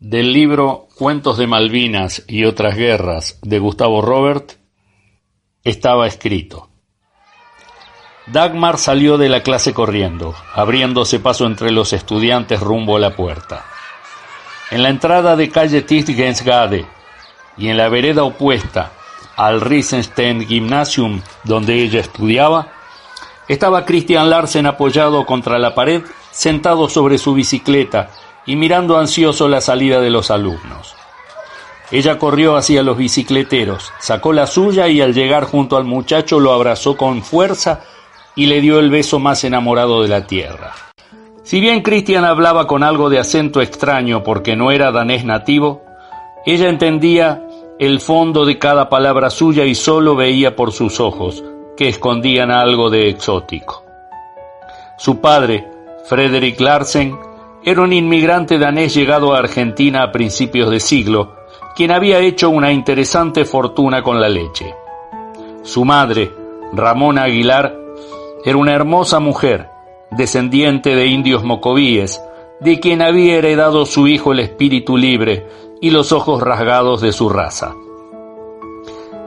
del libro Cuentos de Malvinas y otras guerras de Gustavo Robert estaba escrito. Dagmar salió de la clase corriendo, abriéndose paso entre los estudiantes rumbo a la puerta. En la entrada de calle Tistgensgade y en la vereda opuesta al Riesenstein Gymnasium donde ella estudiaba, estaba Christian Larsen apoyado contra la pared, sentado sobre su bicicleta y mirando ansioso la salida de los alumnos. Ella corrió hacia los bicicleteros, sacó la suya y al llegar junto al muchacho lo abrazó con fuerza y le dio el beso más enamorado de la tierra. Si bien Christian hablaba con algo de acento extraño porque no era danés nativo, ella entendía el fondo de cada palabra suya y solo veía por sus ojos, que escondían algo de exótico. Su padre, Frederick Larsen, era un inmigrante danés llegado a Argentina a principios de siglo, quien había hecho una interesante fortuna con la leche. Su madre, Ramona Aguilar, era una hermosa mujer, descendiente de indios mocovíes, de quien había heredado su hijo el espíritu libre y los ojos rasgados de su raza.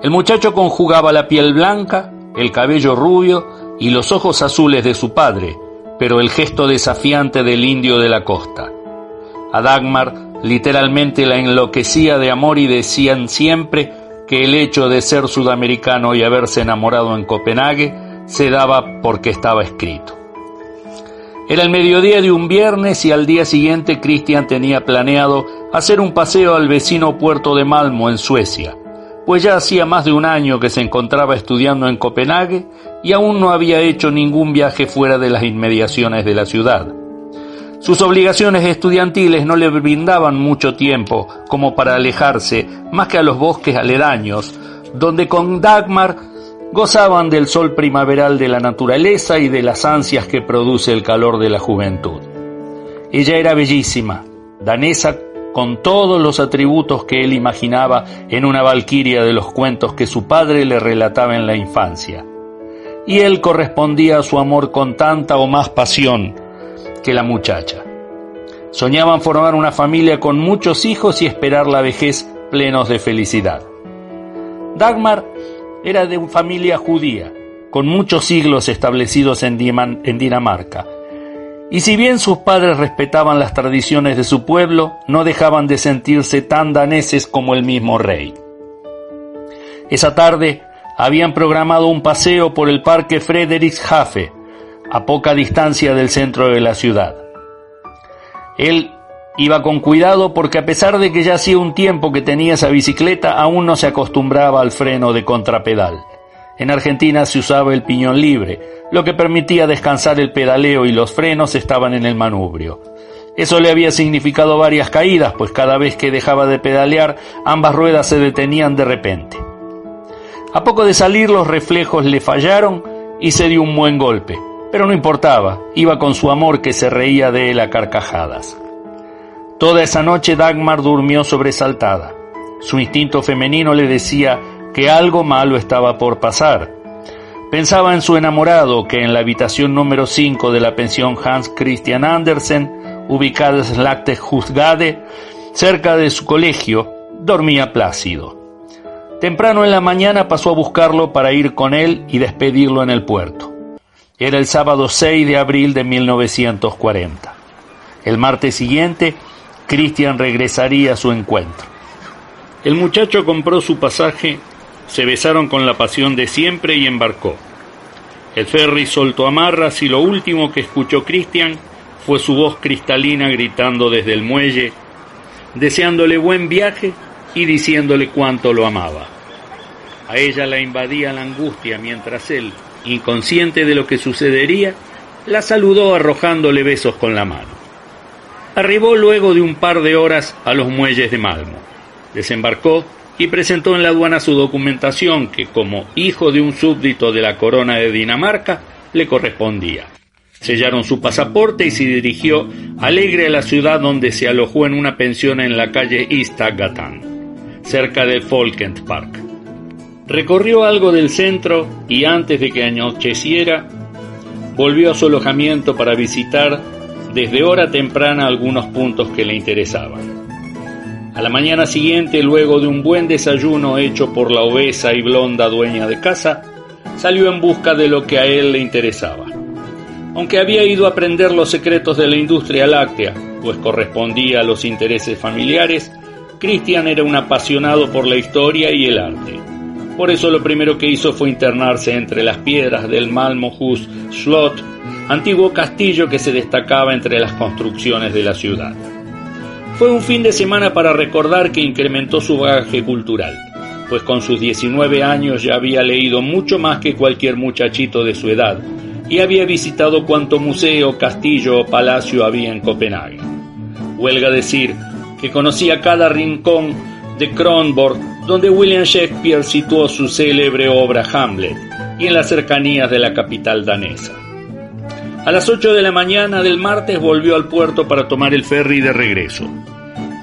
El muchacho conjugaba la piel blanca, el cabello rubio y los ojos azules de su padre, pero el gesto desafiante del indio de la costa. A Dagmar literalmente la enloquecía de amor y decían siempre que el hecho de ser sudamericano y haberse enamorado en Copenhague se daba porque estaba escrito. Era el mediodía de un viernes y al día siguiente Christian tenía planeado hacer un paseo al vecino puerto de Malmo en Suecia, pues ya hacía más de un año que se encontraba estudiando en Copenhague y aún no había hecho ningún viaje fuera de las inmediaciones de la ciudad. Sus obligaciones estudiantiles no le brindaban mucho tiempo como para alejarse más que a los bosques aledaños, donde con Dagmar gozaban del sol primaveral de la naturaleza y de las ansias que produce el calor de la juventud. Ella era bellísima, danesa con todos los atributos que él imaginaba en una valquiria de los cuentos que su padre le relataba en la infancia. Y él correspondía a su amor con tanta o más pasión que la muchacha. Soñaban formar una familia con muchos hijos y esperar la vejez plenos de felicidad. Dagmar era de una familia judía, con muchos siglos establecidos en, Dinamarca. Y si bien sus padres respetaban las tradiciones de su pueblo, no dejaban de sentirse tan daneses como el mismo rey. Esa tarde habían programado un paseo por el parque Frederikshafe, a poca distancia del centro de la ciudad. Él Iba con cuidado porque a pesar de que ya hacía un tiempo que tenía esa bicicleta, aún no se acostumbraba al freno de contrapedal. En Argentina se usaba el piñón libre, lo que permitía descansar el pedaleo y los frenos estaban en el manubrio. Eso le había significado varias caídas, pues cada vez que dejaba de pedalear, ambas ruedas se detenían de repente. A poco de salir los reflejos le fallaron y se dio un buen golpe, pero no importaba, iba con su amor que se reía de él a carcajadas. Toda esa noche Dagmar durmió sobresaltada. Su instinto femenino le decía que algo malo estaba por pasar. Pensaba en su enamorado que en la habitación número 5 de la pensión Hans Christian Andersen, ubicada en Slaktehusgade, cerca de su colegio, dormía plácido. Temprano en la mañana pasó a buscarlo para ir con él y despedirlo en el puerto. Era el sábado 6 de abril de 1940. El martes siguiente, Cristian regresaría a su encuentro. El muchacho compró su pasaje, se besaron con la pasión de siempre y embarcó. El ferry soltó amarras y lo último que escuchó Cristian fue su voz cristalina gritando desde el muelle, deseándole buen viaje y diciéndole cuánto lo amaba. A ella la invadía la angustia mientras él, inconsciente de lo que sucedería, la saludó arrojándole besos con la mano. Arribó luego de un par de horas a los muelles de Malmo. Desembarcó y presentó en la aduana su documentación que, como hijo de un súbdito de la corona de Dinamarca, le correspondía. Sellaron su pasaporte y se dirigió alegre a la ciudad donde se alojó en una pensión en la calle Istagatan, cerca del Folkent Park. Recorrió algo del centro y antes de que anocheciera, volvió a su alojamiento para visitar desde hora temprana algunos puntos que le interesaban. A la mañana siguiente, luego de un buen desayuno hecho por la obesa y blonda dueña de casa, salió en busca de lo que a él le interesaba. Aunque había ido a aprender los secretos de la industria láctea, pues correspondía a los intereses familiares, Christian era un apasionado por la historia y el arte. Por eso lo primero que hizo fue internarse entre las piedras del Malmohus Slot, antiguo castillo que se destacaba entre las construcciones de la ciudad. Fue un fin de semana para recordar que incrementó su bagaje cultural, pues con sus 19 años ya había leído mucho más que cualquier muchachito de su edad y había visitado cuanto museo, castillo o palacio había en Copenhague. Huelga decir que conocía cada rincón de Kronborg donde William Shakespeare situó su célebre obra Hamlet y en las cercanías de la capital danesa. A las 8 de la mañana del martes volvió al puerto para tomar el ferry de regreso.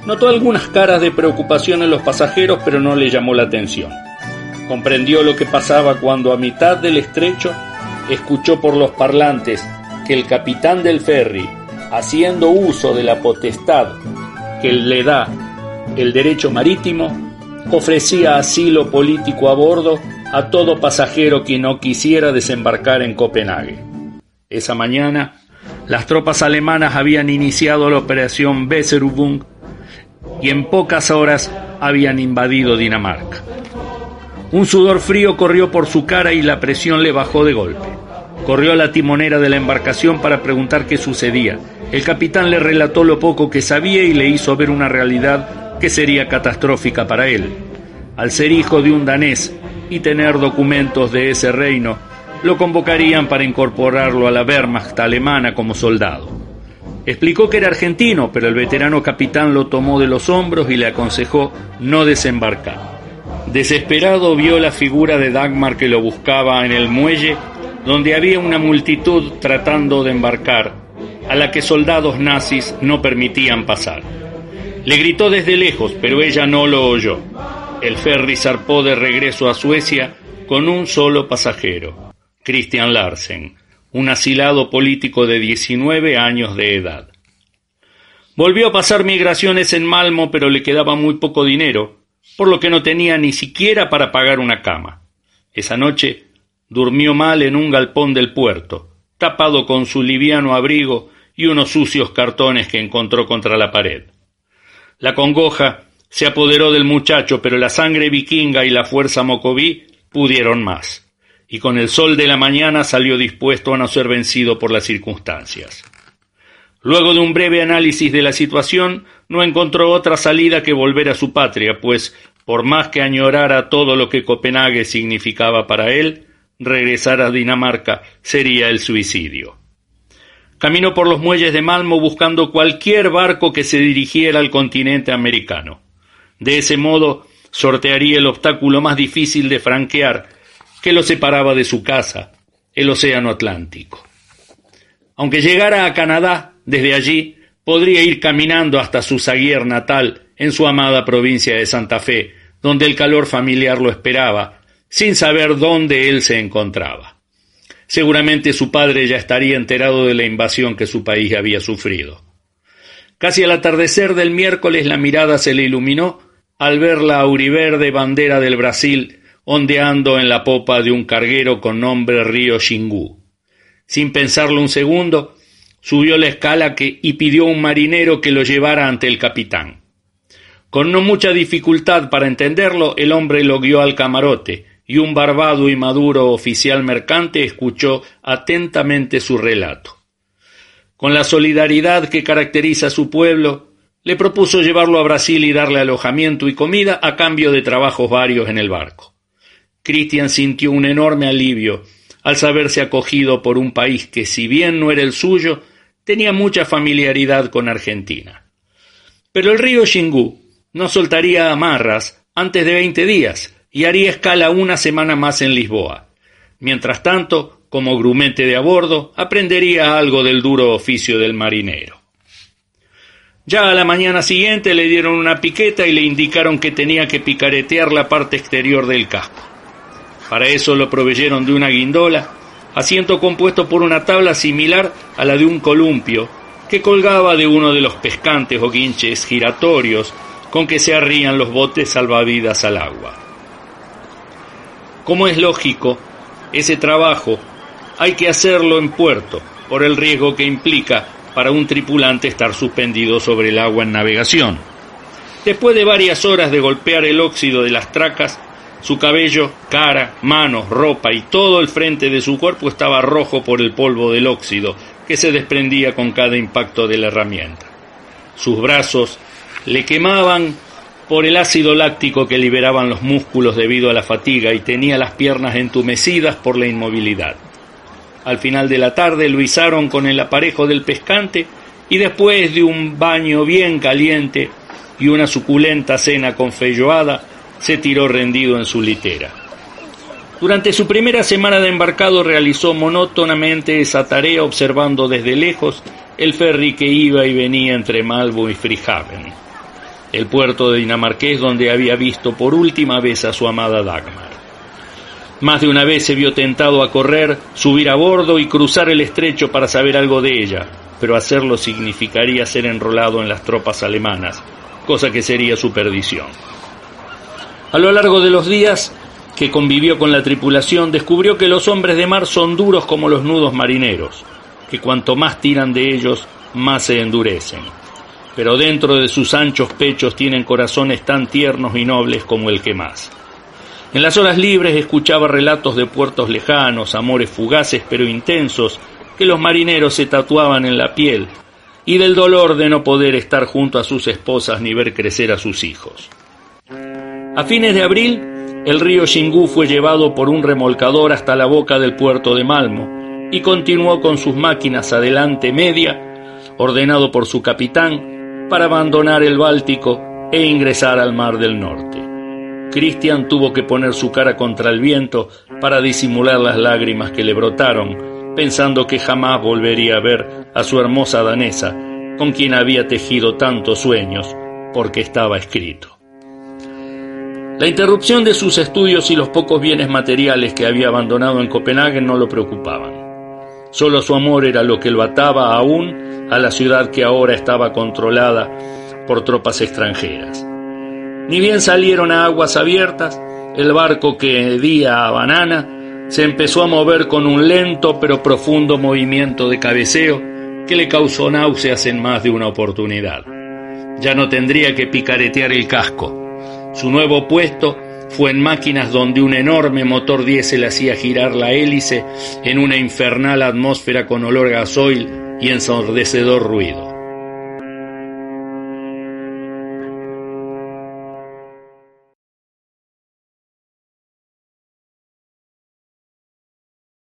Notó algunas caras de preocupación en los pasajeros, pero no le llamó la atención. Comprendió lo que pasaba cuando a mitad del estrecho escuchó por los parlantes que el capitán del ferry, haciendo uso de la potestad que le da el derecho marítimo, ofrecía asilo político a bordo a todo pasajero que no quisiera desembarcar en Copenhague. Esa mañana, las tropas alemanas habían iniciado la operación Weserübung y en pocas horas habían invadido Dinamarca. Un sudor frío corrió por su cara y la presión le bajó de golpe. Corrió a la timonera de la embarcación para preguntar qué sucedía. El capitán le relató lo poco que sabía y le hizo ver una realidad que sería catastrófica para él. Al ser hijo de un danés y tener documentos de ese reino, lo convocarían para incorporarlo a la Wehrmacht alemana como soldado. Explicó que era argentino, pero el veterano capitán lo tomó de los hombros y le aconsejó no desembarcar. Desesperado vio la figura de Dagmar que lo buscaba en el muelle, donde había una multitud tratando de embarcar, a la que soldados nazis no permitían pasar. Le gritó desde lejos, pero ella no lo oyó. El ferry zarpó de regreso a Suecia con un solo pasajero. Christian Larsen, un asilado político de 19 años de edad. Volvió a pasar migraciones en Malmo, pero le quedaba muy poco dinero, por lo que no tenía ni siquiera para pagar una cama. Esa noche durmió mal en un galpón del puerto, tapado con su liviano abrigo y unos sucios cartones que encontró contra la pared. La congoja se apoderó del muchacho, pero la sangre vikinga y la fuerza mocoví pudieron más y con el sol de la mañana salió dispuesto a no ser vencido por las circunstancias. Luego de un breve análisis de la situación, no encontró otra salida que volver a su patria, pues, por más que añorara todo lo que Copenhague significaba para él, regresar a Dinamarca sería el suicidio. Caminó por los muelles de Malmo buscando cualquier barco que se dirigiera al continente americano. De ese modo, sortearía el obstáculo más difícil de franquear, que lo separaba de su casa, el Océano Atlántico. Aunque llegara a Canadá, desde allí podría ir caminando hasta su Zaguier natal, en su amada provincia de Santa Fe, donde el calor familiar lo esperaba, sin saber dónde él se encontraba. Seguramente su padre ya estaría enterado de la invasión que su país había sufrido. Casi al atardecer del miércoles la mirada se le iluminó al ver la auriverde bandera del Brasil ondeando en la popa de un carguero con nombre Río Xingú. Sin pensarlo un segundo, subió la escala y pidió a un marinero que lo llevara ante el capitán. Con no mucha dificultad para entenderlo, el hombre lo guió al camarote, y un barbado y maduro oficial mercante escuchó atentamente su relato. Con la solidaridad que caracteriza a su pueblo, le propuso llevarlo a Brasil y darle alojamiento y comida a cambio de trabajos varios en el barco. Christian sintió un enorme alivio al saberse acogido por un país que, si bien no era el suyo, tenía mucha familiaridad con Argentina. Pero el río Xingú no soltaría amarras antes de veinte días y haría escala una semana más en Lisboa. Mientras tanto, como grumete de a bordo, aprendería algo del duro oficio del marinero. Ya a la mañana siguiente le dieron una piqueta y le indicaron que tenía que picaretear la parte exterior del casco. Para eso lo proveyeron de una guindola, asiento compuesto por una tabla similar a la de un columpio, que colgaba de uno de los pescantes o guinches giratorios con que se arrían los botes salvavidas al agua. Como es lógico, ese trabajo hay que hacerlo en puerto, por el riesgo que implica para un tripulante estar suspendido sobre el agua en navegación. Después de varias horas de golpear el óxido de las tracas, su cabello, cara, manos, ropa y todo el frente de su cuerpo estaba rojo por el polvo del óxido que se desprendía con cada impacto de la herramienta. Sus brazos le quemaban por el ácido láctico que liberaban los músculos debido a la fatiga y tenía las piernas entumecidas por la inmovilidad. Al final de la tarde lo izaron con el aparejo del pescante y después de un baño bien caliente y una suculenta cena con felloada, se tiró rendido en su litera. Durante su primera semana de embarcado realizó monótonamente esa tarea observando desde lejos el ferry que iba y venía entre Malbo y Frihaven, el puerto de dinamarqués donde había visto por última vez a su amada Dagmar. Más de una vez se vio tentado a correr, subir a bordo y cruzar el estrecho para saber algo de ella, pero hacerlo significaría ser enrolado en las tropas alemanas, cosa que sería su perdición. A lo largo de los días que convivió con la tripulación, descubrió que los hombres de mar son duros como los nudos marineros, que cuanto más tiran de ellos, más se endurecen. Pero dentro de sus anchos pechos tienen corazones tan tiernos y nobles como el que más. En las horas libres escuchaba relatos de puertos lejanos, amores fugaces pero intensos, que los marineros se tatuaban en la piel, y del dolor de no poder estar junto a sus esposas ni ver crecer a sus hijos. A fines de abril, el río Xingú fue llevado por un remolcador hasta la boca del puerto de Malmo y continuó con sus máquinas adelante media, ordenado por su capitán, para abandonar el Báltico e ingresar al Mar del Norte. Christian tuvo que poner su cara contra el viento para disimular las lágrimas que le brotaron, pensando que jamás volvería a ver a su hermosa danesa, con quien había tejido tantos sueños, porque estaba escrito. La interrupción de sus estudios y los pocos bienes materiales que había abandonado en Copenhague no lo preocupaban. Solo su amor era lo que lo ataba aún a la ciudad que ahora estaba controlada por tropas extranjeras. Ni bien salieron a aguas abiertas, el barco que hedía a Banana se empezó a mover con un lento pero profundo movimiento de cabeceo que le causó náuseas en más de una oportunidad. Ya no tendría que picaretear el casco. Su nuevo puesto fue en máquinas donde un enorme motor diésel hacía girar la hélice en una infernal atmósfera con olor a gasoil y ensordecedor ruido.